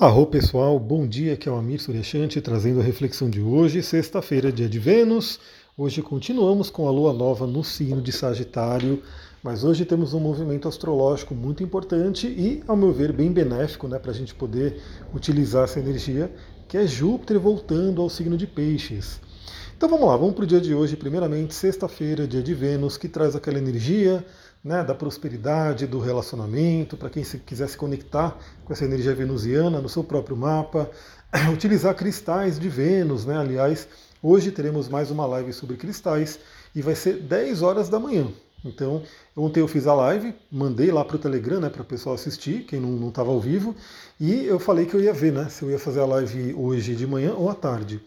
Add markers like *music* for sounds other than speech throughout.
Arro pessoal, bom dia, aqui é o Amir Suryashanti trazendo a reflexão de hoje, sexta-feira, dia de Vênus. Hoje continuamos com a lua nova no signo de Sagitário, mas hoje temos um movimento astrológico muito importante e, ao meu ver, bem benéfico né, para a gente poder utilizar essa energia, que é Júpiter voltando ao signo de Peixes. Então vamos lá, vamos para o dia de hoje, primeiramente, sexta-feira, dia de Vênus, que traz aquela energia né, da prosperidade, do relacionamento, para quem se, quiser se conectar com essa energia venusiana no seu próprio mapa, *clears throat* utilizar cristais de Vênus, né? Aliás, hoje teremos mais uma live sobre cristais e vai ser 10 horas da manhã. Então, ontem eu fiz a live, mandei lá para o Telegram, né, para o pessoal assistir, quem não estava ao vivo, e eu falei que eu ia ver, né, se eu ia fazer a live hoje de manhã ou à tarde.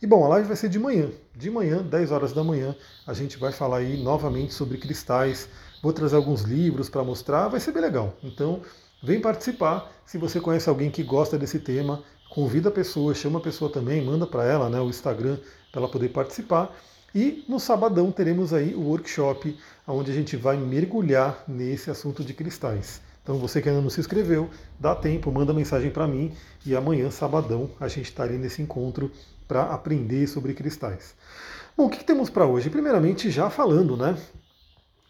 E bom, a live vai ser de manhã. De manhã, 10 horas da manhã, a gente vai falar aí novamente sobre cristais. Vou trazer alguns livros para mostrar, vai ser bem legal. Então, vem participar. Se você conhece alguém que gosta desse tema, convida a pessoa, chama a pessoa também, manda para ela né, o Instagram para ela poder participar. E no sabadão teremos aí o workshop, onde a gente vai mergulhar nesse assunto de cristais. Então você que ainda não se inscreveu, dá tempo, manda mensagem para mim e amanhã, sabadão, a gente está ali nesse encontro para aprender sobre cristais. Bom, o que, que temos para hoje? Primeiramente, já falando, né?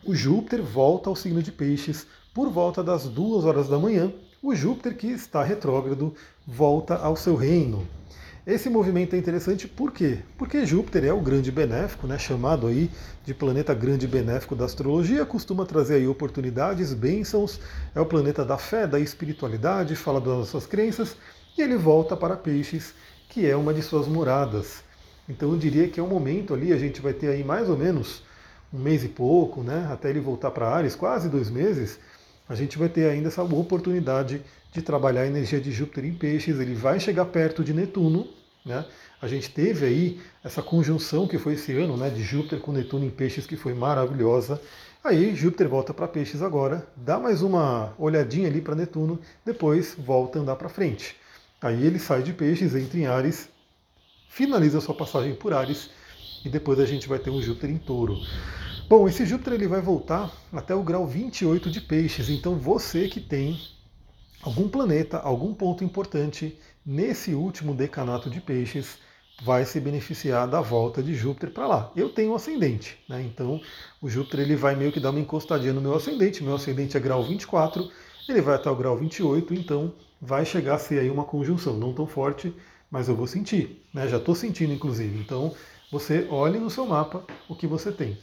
O Júpiter volta ao signo de Peixes por volta das duas horas da manhã. O Júpiter, que está retrógrado, volta ao seu reino. Esse movimento é interessante por quê? Porque Júpiter é o grande benéfico, né, chamado aí de planeta grande benéfico da astrologia, costuma trazer aí oportunidades, bênçãos, é o planeta da fé, da espiritualidade, fala das nossas crenças, e ele volta para Peixes que é uma de suas moradas. Então eu diria que é um momento ali, a gente vai ter aí mais ou menos um mês e pouco, né, até ele voltar para Ares, quase dois meses, a gente vai ter ainda essa oportunidade de trabalhar a energia de Júpiter em peixes, ele vai chegar perto de Netuno, né? A gente teve aí essa conjunção que foi esse ano, né, de Júpiter com Netuno em peixes, que foi maravilhosa. Aí Júpiter volta para peixes agora, dá mais uma olhadinha ali para Netuno, depois volta a andar para frente. Aí ele sai de peixes, entra em Ares, finaliza sua passagem por Ares e depois a gente vai ter um Júpiter em touro. Bom, esse Júpiter ele vai voltar até o grau 28 de peixes, então você que tem algum planeta, algum ponto importante nesse último decanato de peixes, vai se beneficiar da volta de Júpiter para lá. Eu tenho um ascendente, né? então o Júpiter ele vai meio que dar uma encostadinha no meu ascendente, meu ascendente é grau 24, ele vai até o grau 28, então vai chegar a ser aí uma conjunção, não tão forte, mas eu vou sentir, né? já estou sentindo inclusive. Então você olhe no seu mapa o que você tem.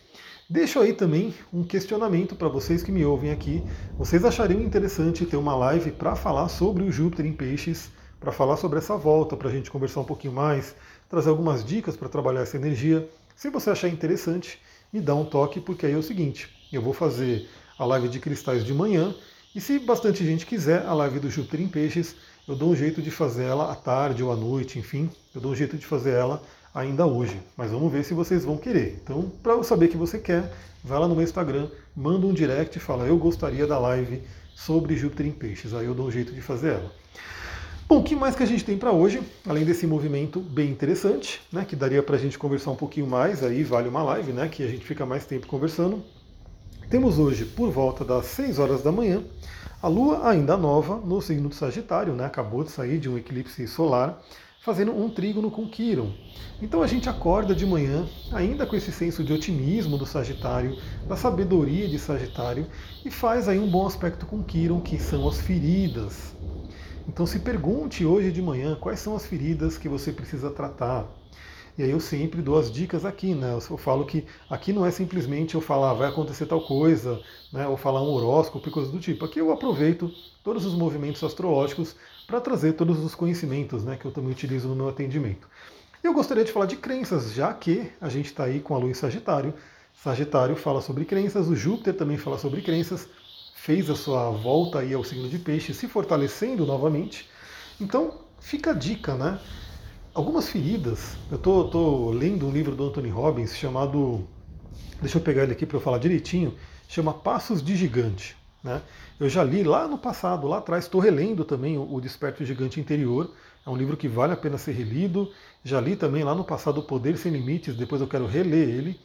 Deixo aí também um questionamento para vocês que me ouvem aqui. Vocês achariam interessante ter uma live para falar sobre o Júpiter em Peixes, para falar sobre essa volta, para a gente conversar um pouquinho mais, trazer algumas dicas para trabalhar essa energia? Se você achar interessante, me dá um toque, porque aí é o seguinte: eu vou fazer a live de cristais de manhã e se bastante gente quiser a live do Júpiter em Peixes, eu dou um jeito de fazer ela à tarde ou à noite, enfim, eu dou um jeito de fazer ela ainda hoje. Mas vamos ver se vocês vão querer. Então, para eu saber que você quer, vai lá no meu Instagram, manda um direct e fala: Eu gostaria da live sobre Júpiter em Peixes. Aí eu dou um jeito de fazer ela. Bom, o que mais que a gente tem para hoje? Além desse movimento bem interessante, né, que daria para a gente conversar um pouquinho mais, aí vale uma live, né, que a gente fica mais tempo conversando. Temos hoje, por volta das 6 horas da manhã, a Lua ainda nova no signo do Sagitário, né? acabou de sair de um eclipse solar, fazendo um trígono com Quiron. Então a gente acorda de manhã, ainda com esse senso de otimismo do Sagitário, da sabedoria de Sagitário, e faz aí um bom aspecto com Quiron, que são as feridas. Então se pergunte hoje de manhã quais são as feridas que você precisa tratar. E aí eu sempre dou as dicas aqui, né? Eu falo que aqui não é simplesmente eu falar vai acontecer tal coisa, né? Ou falar um horóscopo e coisas do tipo. Aqui eu aproveito todos os movimentos astrológicos para trazer todos os conhecimentos, né? Que eu também utilizo no meu atendimento. Eu gostaria de falar de crenças, já que a gente está aí com a lua em Sagitário. Sagitário fala sobre crenças, o Júpiter também fala sobre crenças, fez a sua volta aí ao signo de peixe, se fortalecendo novamente. Então, fica a dica, né? algumas feridas. Eu estou lendo um livro do Anthony Robbins chamado. Deixa eu pegar ele aqui para eu falar direitinho. Chama Passos de Gigante. Né? Eu já li lá no passado, lá atrás, estou relendo também o Desperto Gigante Interior. É um livro que vale a pena ser relido. Já li também lá no passado O Poder Sem Limites, depois eu quero reler ele.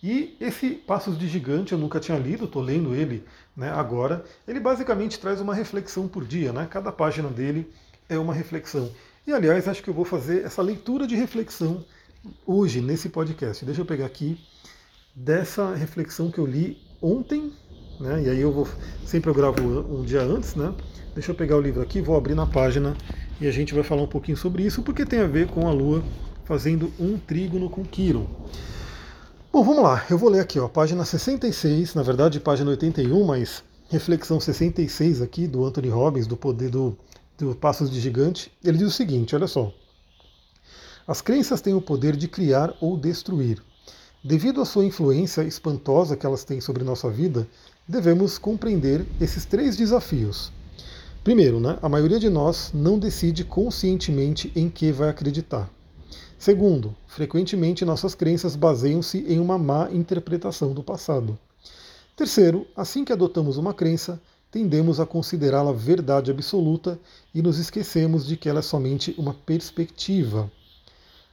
E esse Passos de Gigante eu nunca tinha lido, estou lendo ele né, agora. Ele basicamente traz uma reflexão por dia, né? Cada página dele é uma reflexão. E aliás, acho que eu vou fazer essa leitura de reflexão hoje nesse podcast. Deixa eu pegar aqui dessa reflexão que eu li ontem, né? E aí eu vou sempre eu gravo um dia antes, né? Deixa eu pegar o livro aqui, vou abrir na página e a gente vai falar um pouquinho sobre isso, porque tem a ver com a Lua fazendo um trígono com Quiron. Bom, vamos lá. Eu vou ler aqui, ó, página 66, na verdade, página 81, mas reflexão 66 aqui do Anthony Robbins, do poder do, do Passos de Gigante. Ele diz o seguinte: olha só. As crenças têm o poder de criar ou destruir. Devido à sua influência espantosa que elas têm sobre nossa vida, devemos compreender esses três desafios. Primeiro, né, a maioria de nós não decide conscientemente em que vai acreditar. Segundo, frequentemente nossas crenças baseiam-se em uma má interpretação do passado. Terceiro, assim que adotamos uma crença, tendemos a considerá-la verdade absoluta e nos esquecemos de que ela é somente uma perspectiva.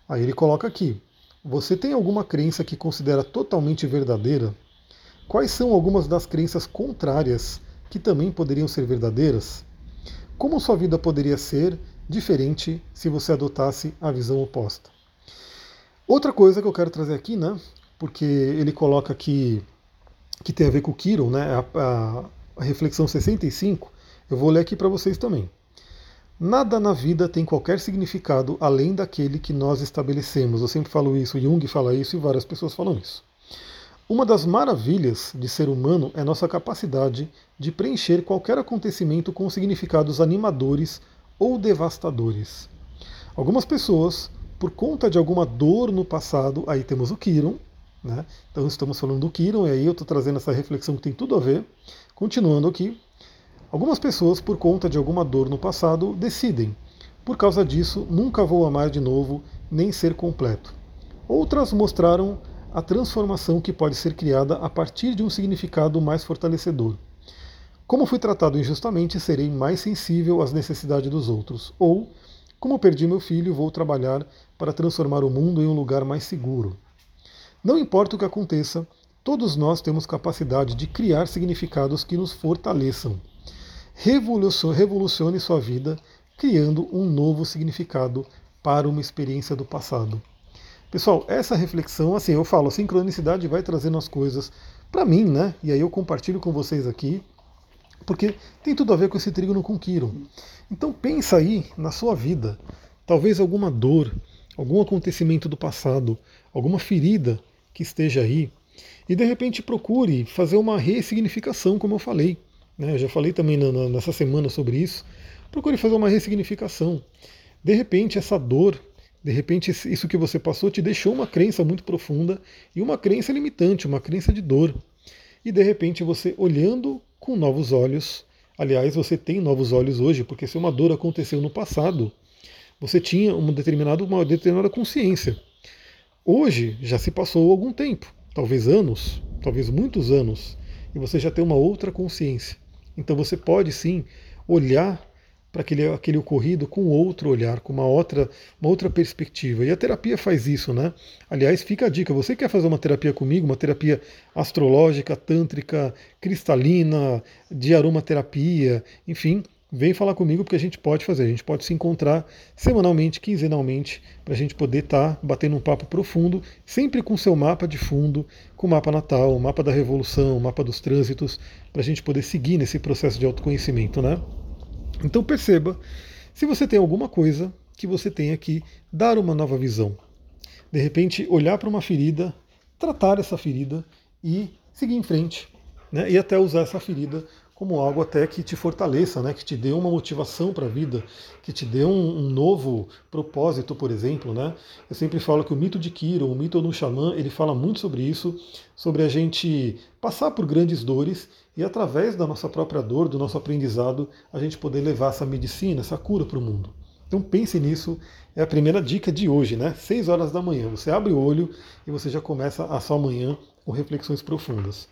Aí ele coloca aqui: você tem alguma crença que considera totalmente verdadeira? Quais são algumas das crenças contrárias que também poderiam ser verdadeiras? Como sua vida poderia ser diferente se você adotasse a visão oposta? Outra coisa que eu quero trazer aqui, né? Porque ele coloca aqui que tem a ver com o Kiron, né? A, a, reflexão 65. Eu vou ler aqui para vocês também. Nada na vida tem qualquer significado além daquele que nós estabelecemos. Eu sempre falo isso, Jung fala isso e várias pessoas falam isso. Uma das maravilhas de ser humano é nossa capacidade de preencher qualquer acontecimento com significados animadores ou devastadores. Algumas pessoas por conta de alguma dor no passado, aí temos o Kiron, né? então estamos falando do Kiron, e aí eu estou trazendo essa reflexão que tem tudo a ver. Continuando aqui, algumas pessoas, por conta de alguma dor no passado, decidem, por causa disso, nunca vou amar de novo, nem ser completo. Outras mostraram a transformação que pode ser criada a partir de um significado mais fortalecedor. Como fui tratado injustamente, serei mais sensível às necessidades dos outros. Ou como perdi meu filho, vou trabalhar para transformar o mundo em um lugar mais seguro. Não importa o que aconteça, todos nós temos capacidade de criar significados que nos fortaleçam. Revolucione sua vida criando um novo significado para uma experiência do passado. Pessoal, essa reflexão, assim, eu falo, a sincronicidade vai trazendo as coisas para mim, né? E aí eu compartilho com vocês aqui, porque tem tudo a ver com esse trígono com Quiron. Então pensa aí na sua vida, talvez alguma dor, algum acontecimento do passado, alguma ferida que esteja aí, e de repente procure fazer uma ressignificação, como eu falei. Né? Eu já falei também na, na, nessa semana sobre isso. Procure fazer uma ressignificação. De repente essa dor, de repente isso que você passou te deixou uma crença muito profunda e uma crença limitante, uma crença de dor. E de repente você olhando com novos olhos, Aliás, você tem novos olhos hoje, porque se uma dor aconteceu no passado, você tinha uma determinada, uma determinada consciência. Hoje já se passou algum tempo, talvez anos, talvez muitos anos, e você já tem uma outra consciência. Então você pode sim olhar para aquele, aquele ocorrido com outro olhar, com uma outra, uma outra perspectiva. E a terapia faz isso, né? Aliás, fica a dica: você quer fazer uma terapia comigo, uma terapia astrológica, tântrica, cristalina, de aromaterapia, enfim, vem falar comigo porque a gente pode fazer. A gente pode se encontrar semanalmente, quinzenalmente, para a gente poder estar tá batendo um papo profundo, sempre com seu mapa de fundo, com o mapa natal, o mapa da revolução, o mapa dos trânsitos, para a gente poder seguir nesse processo de autoconhecimento, né? Então perceba se você tem alguma coisa que você tenha que dar uma nova visão. De repente, olhar para uma ferida, tratar essa ferida e seguir em frente. Né? E até usar essa ferida como algo até que te fortaleça, né? que te dê uma motivação para a vida, que te dê um, um, novo propósito, por exemplo. Né? Eu sempre falo que o mito de Kiro, o mito do xamã, ele fala muito sobre isso, sobre a gente passar por grandes dores e através da nossa própria dor, do nosso aprendizado, a gente poder levar essa medicina, essa cura para o mundo. Então pense nisso, é a primeira dica de hoje, né? 6 horas da manhã. Você abre o olho e você já começa a sua manhã com reflexões profundas.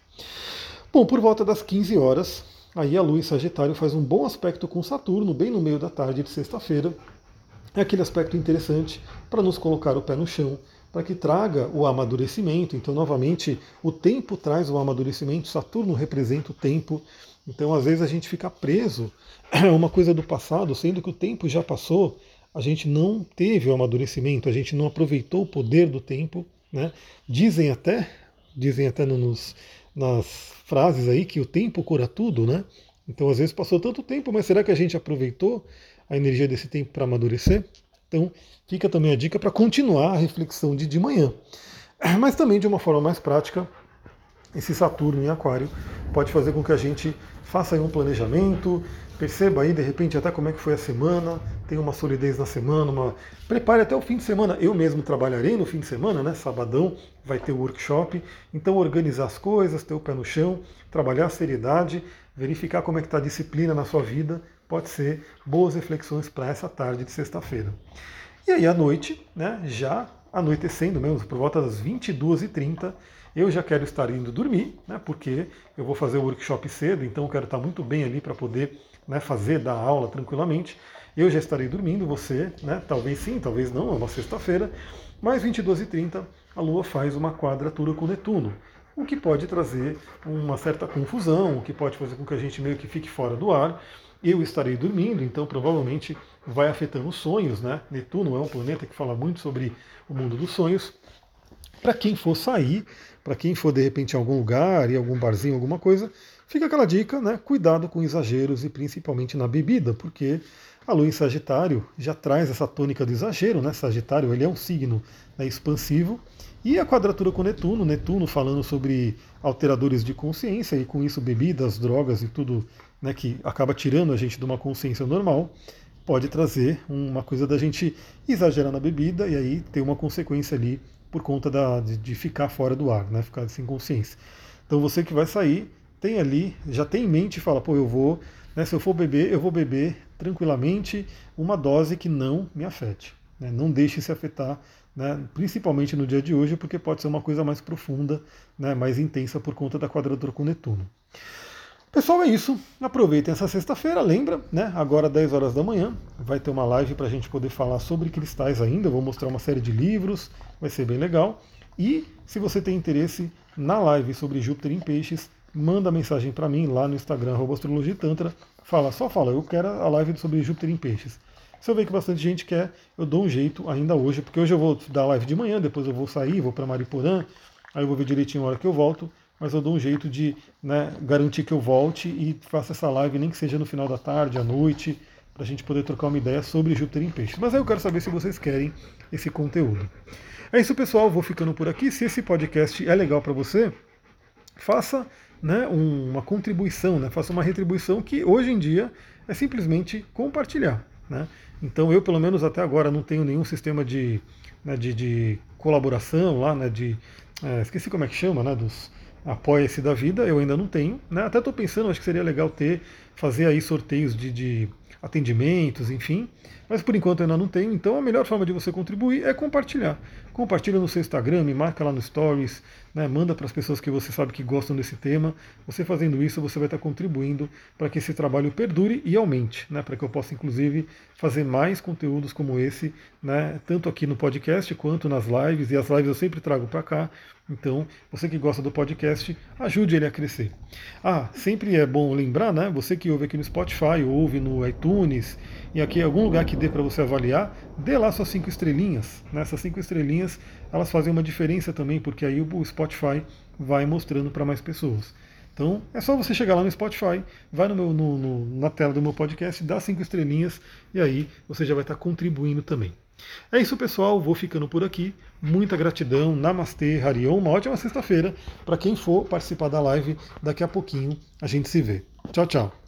Bom, por volta das 15 horas, aí a luz Sagitário faz um bom aspecto com Saturno, bem no meio da tarde de sexta-feira. É aquele aspecto interessante para nos colocar o pé no chão, para que traga o amadurecimento. Então, novamente, o tempo traz o amadurecimento, Saturno representa o tempo. Então, às vezes, a gente fica preso a uma coisa do passado, sendo que o tempo já passou, a gente não teve o amadurecimento, a gente não aproveitou o poder do tempo. Né? Dizem até, dizem até nos, nas frases aí que o tempo cura tudo, né? Então, às vezes passou tanto tempo, mas será que a gente aproveitou a energia desse tempo para amadurecer? Então, fica também a dica para continuar a reflexão de, de manhã. Mas também de uma forma mais prática, esse Saturno em Aquário pode fazer com que a gente faça aí um planejamento, perceba aí de repente até como é que foi a semana, tenha uma solidez na semana, uma... prepare até o fim de semana. Eu mesmo trabalharei no fim de semana, né? Sabadão vai ter o workshop, então organizar as coisas, ter o pé no chão, trabalhar a seriedade, verificar como é que está a disciplina na sua vida, pode ser boas reflexões para essa tarde de sexta-feira. E aí à noite, né, já anoitecendo mesmo, por volta das 22h30, eu já quero estar indo dormir, né, porque eu vou fazer o workshop cedo, então eu quero estar muito bem ali para poder né, fazer, dar aula tranquilamente. Eu já estarei dormindo, você, né, talvez sim, talvez não, é uma sexta-feira, mas 22h30 a Lua faz uma quadratura com Netuno, o que pode trazer uma certa confusão, o que pode fazer com que a gente meio que fique fora do ar. Eu estarei dormindo, então provavelmente vai afetando os sonhos, né? Netuno é um planeta que fala muito sobre o mundo dos sonhos. Para quem for sair, para quem for de repente em algum lugar, em algum barzinho, alguma coisa, fica aquela dica, né? Cuidado com exageros e principalmente na bebida, porque a lua em Sagitário já traz essa tônica do exagero, né? Sagitário ele é um signo né, expansivo e a quadratura com Netuno, Netuno falando sobre alteradores de consciência e com isso bebidas, drogas e tudo né, que acaba tirando a gente de uma consciência normal, pode trazer uma coisa da gente exagerar na bebida e aí ter uma consequência ali por conta da, de, de, ficar fora do ar, né? Ficar sem consciência. Então você que vai sair, tem ali, já tem em mente e fala, pô, eu vou, né, se eu for beber, eu vou beber tranquilamente uma dose que não me afete. Né? Não deixe se afetar, né, principalmente no dia de hoje, porque pode ser uma coisa mais profunda, né, mais intensa por conta da quadratura com Netuno. Pessoal, é isso. Aproveitem essa sexta-feira. Lembra, né? Agora 10 horas da manhã vai ter uma live para a gente poder falar sobre cristais ainda. Eu vou mostrar uma série de livros, vai ser bem legal. E se você tem interesse na live sobre Júpiter em Peixes, manda mensagem para mim lá no Instagram, Astrologia Tantra. Fala, só fala, eu quero a live sobre Júpiter em Peixes. Se eu ver que bastante gente quer, eu dou um jeito ainda hoje, porque hoje eu vou dar live de manhã, depois eu vou sair, vou para Mariporã, aí eu vou ver direitinho a hora que eu volto mas eu dou um jeito de né, garantir que eu volte e faça essa live, nem que seja no final da tarde, à noite, para a gente poder trocar uma ideia sobre Júpiter em Peixes. Mas aí eu quero saber se vocês querem esse conteúdo. É isso, pessoal. Vou ficando por aqui. Se esse podcast é legal para você, faça né, uma contribuição, né, faça uma retribuição que hoje em dia é simplesmente compartilhar. Né? Então eu, pelo menos até agora, não tenho nenhum sistema de, né, de, de, colaboração lá, né, de. É, esqueci como é que chama, né, dos, apoia-se da vida, eu ainda não tenho. Né? Até estou pensando, acho que seria legal ter, fazer aí sorteios de, de atendimentos, enfim. Mas por enquanto eu ainda não tenho, então a melhor forma de você contribuir é compartilhar. Compartilha no seu Instagram, me marca lá no Stories, né, manda para as pessoas que você sabe que gostam desse tema. Você fazendo isso, você vai estar contribuindo para que esse trabalho perdure e aumente, né, para que eu possa inclusive fazer mais conteúdos como esse, né, tanto aqui no podcast quanto nas lives, e as lives eu sempre trago para cá, então, você que gosta do podcast, ajude ele a crescer. Ah, sempre é bom lembrar, né? Você que ouve aqui no Spotify, ouve no iTunes e aqui em algum lugar que dê para você avaliar, dê lá suas cinco estrelinhas. Né? Essas cinco estrelinhas, elas fazem uma diferença também, porque aí o Spotify vai mostrando para mais pessoas. Então é só você chegar lá no Spotify, vai no meu, no, no, na tela do meu podcast, dá cinco estrelinhas e aí você já vai estar contribuindo também. É isso, pessoal. Vou ficando por aqui. Muita gratidão. Namastê, Harion. Uma ótima sexta-feira. Para quem for participar da live, daqui a pouquinho a gente se vê. Tchau, tchau.